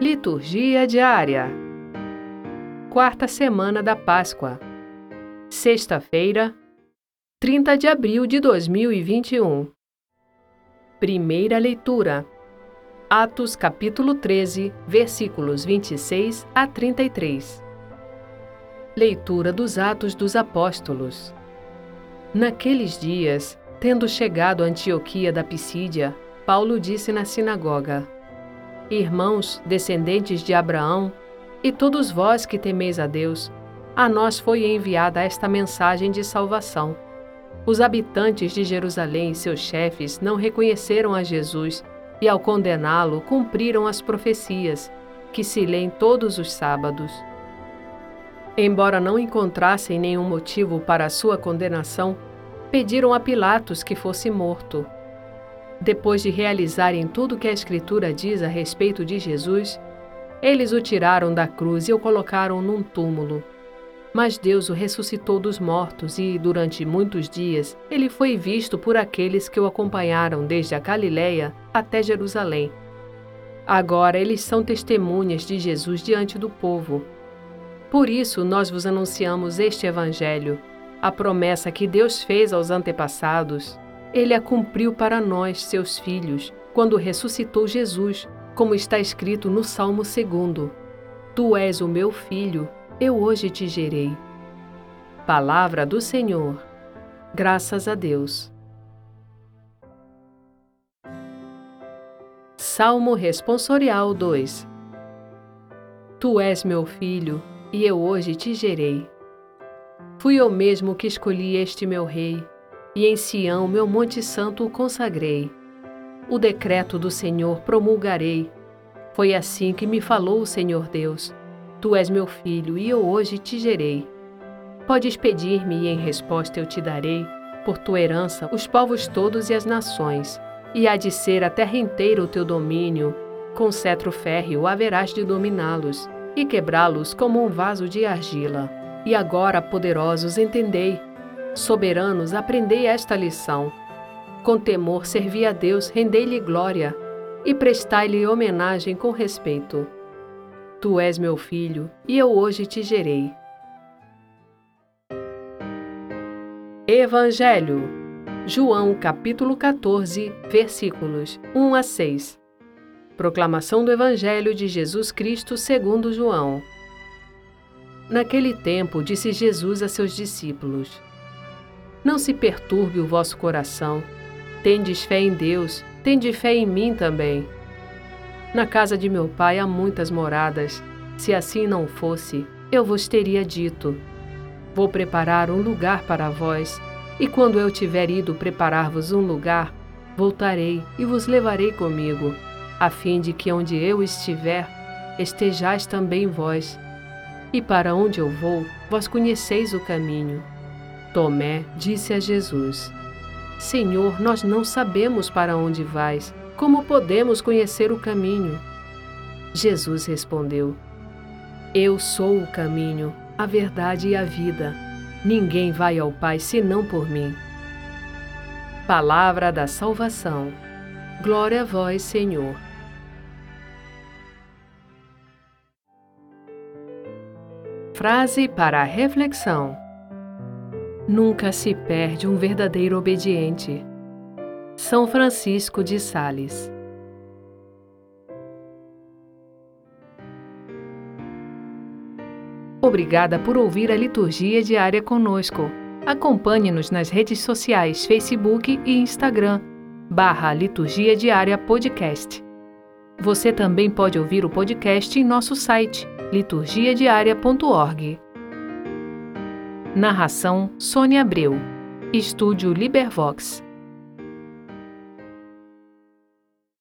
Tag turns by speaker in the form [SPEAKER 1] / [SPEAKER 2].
[SPEAKER 1] Liturgia diária. Quarta semana da Páscoa. Sexta-feira, 30 de abril de 2021. Primeira leitura. Atos capítulo 13, versículos 26 a 33. Leitura dos Atos dos Apóstolos. Naqueles dias, tendo chegado a Antioquia da Pisídia, Paulo disse na sinagoga: Irmãos, descendentes de Abraão, e todos vós que temeis a Deus, a nós foi enviada esta mensagem de salvação. Os habitantes de Jerusalém e seus chefes não reconheceram a Jesus e, ao condená-lo, cumpriram as profecias, que se lêem todos os sábados. Embora não encontrassem nenhum motivo para sua condenação, pediram a Pilatos que fosse morto. Depois de realizarem tudo o que a Escritura diz a respeito de Jesus, eles o tiraram da cruz e o colocaram num túmulo. Mas Deus o ressuscitou dos mortos e, durante muitos dias, ele foi visto por aqueles que o acompanharam desde a Galiléia até Jerusalém. Agora eles são testemunhas de Jesus diante do povo. Por isso nós vos anunciamos este Evangelho, a promessa que Deus fez aos antepassados ele a cumpriu para nós, seus filhos, quando ressuscitou Jesus, como está escrito no Salmo 2. Tu és o meu filho, eu hoje te gerei. Palavra do Senhor. Graças a Deus. Salmo Responsorial 2 Tu és meu filho, e eu hoje te gerei. Fui eu mesmo que escolhi este meu rei e em Sião, meu monte santo, o consagrei. O decreto do Senhor promulgarei. Foi assim que me falou o Senhor Deus: Tu és meu filho, e eu hoje te gerei. Podes pedir-me, e em resposta eu te darei, por tua herança, os povos todos e as nações, e há de ser a terra inteira o teu domínio. Com cetro férreo haverás de dominá-los, e quebrá-los como um vaso de argila. E agora, poderosos, entendei Soberanos, aprendei esta lição. Com temor servi a Deus, rendei-lhe glória e prestai-lhe homenagem com respeito. Tu és meu filho, e eu hoje te gerei. Evangelho João capítulo 14, versículos 1 a 6. Proclamação do Evangelho de Jesus Cristo segundo João. Naquele tempo disse Jesus a seus discípulos: não se perturbe o vosso coração. Tendes fé em Deus, tende fé em mim também. Na casa de meu pai há muitas moradas. Se assim não fosse, eu vos teria dito: Vou preparar um lugar para vós, e quando eu tiver ido preparar-vos um lugar, voltarei e vos levarei comigo, a fim de que onde eu estiver, estejais também vós. E para onde eu vou, vós conheceis o caminho. Tomé disse a Jesus: Senhor, nós não sabemos para onde vais. Como podemos conhecer o caminho? Jesus respondeu: Eu sou o caminho, a verdade e a vida. Ninguém vai ao Pai senão por mim. Palavra da salvação. Glória a vós, Senhor. Frase para a reflexão. Nunca se perde um verdadeiro obediente. São Francisco de Sales. Obrigada por ouvir a liturgia diária conosco. Acompanhe-nos nas redes sociais Facebook e Instagram, barra Liturgia Diária Podcast. Você também pode ouvir o podcast em nosso site, liturgiadiaria.org. Narração Sônia Abreu. Estúdio Libervox.